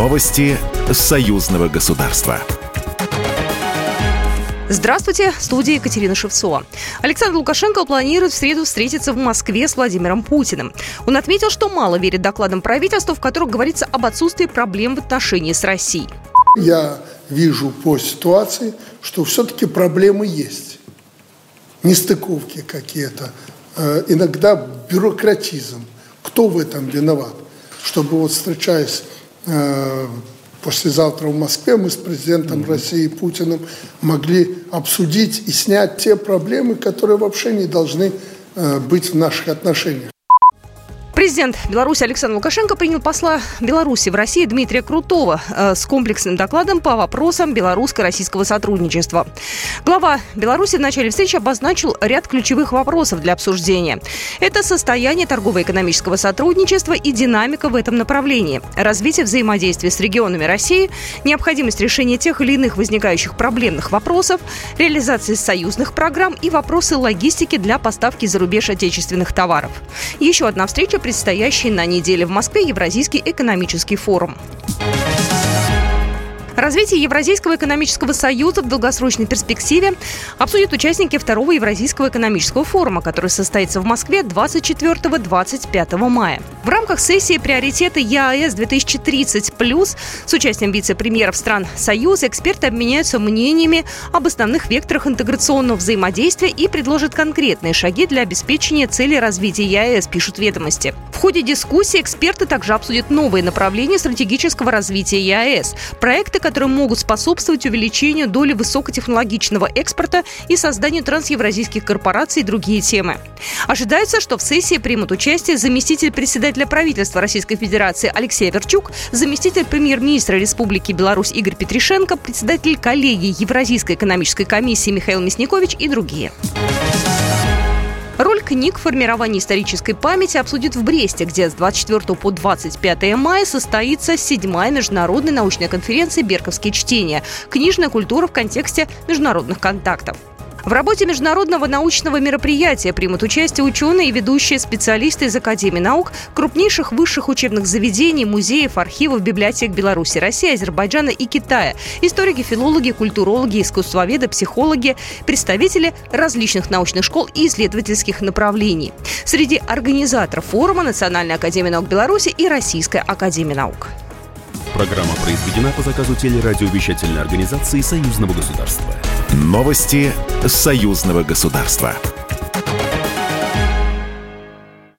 Новости союзного государства. Здравствуйте, в студии Екатерина Шевцова. Александр Лукашенко планирует в среду встретиться в Москве с Владимиром Путиным. Он отметил, что мало верит докладам правительства, в которых говорится об отсутствии проблем в отношении с Россией. Я вижу по ситуации, что все-таки проблемы есть. Нестыковки какие-то, э, иногда бюрократизм. Кто в этом виноват? Чтобы вот встречаясь послезавтра в Москве мы с президентом России Путиным могли обсудить и снять те проблемы, которые вообще не должны э, быть в наших отношениях. Президент Беларуси Александр Лукашенко принял посла Беларуси в России Дмитрия Крутого э, с комплексным докладом по вопросам белорусско-российского сотрудничества. Глава Беларуси в начале встречи обозначил ряд ключевых вопросов для обсуждения. Это состояние торгово-экономического сотрудничества и динамика в этом направлении, развитие взаимодействия с регионами России, необходимость решения тех или иных возникающих проблемных вопросов, реализация союзных программ и вопросы логистики для поставки за рубеж отечественных товаров. Еще одна встреча предстоящий на неделе в Москве Евразийский экономический форум. Развитие Евразийского экономического союза в долгосрочной перспективе обсудят участники второго Евразийского экономического форума, который состоится в Москве 24-25 мая. В рамках сессии приоритеты ЕАЭС-2030+, с участием вице-премьеров стран Союза, эксперты обменяются мнениями об основных векторах интеграционного взаимодействия и предложат конкретные шаги для обеспечения цели развития ЕАЭС, пишут ведомости. В ходе дискуссии эксперты также обсудят новые направления стратегического развития ЕАЭС, проекты, которые могут способствовать увеличению доли высокотехнологичного экспорта и созданию трансевразийских корпораций и другие темы. Ожидается, что в сессии примут участие заместитель председателя правительства Российской Федерации Алексей Верчук, заместитель премьер-министра Республики Беларусь Игорь Петришенко, председатель коллегии Евразийской экономической комиссии Михаил Мясникович и другие. Роль книг в формировании исторической памяти обсудит в Бресте, где с 24 по 25 мая состоится седьмая международная научная конференция «Берковские чтения. Книжная культура в контексте международных контактов». В работе международного научного мероприятия примут участие ученые и ведущие специалисты из Академии наук, крупнейших высших учебных заведений, музеев, архивов, библиотек Беларуси, России, Азербайджана и Китая, историки, филологи, культурологи, искусствоведы, психологи, представители различных научных школ и исследовательских направлений. Среди организаторов форума Национальная академия наук Беларуси и Российская академия наук. Программа произведена по заказу телерадиовещательной организации Союзного государства. Новости союзного государства.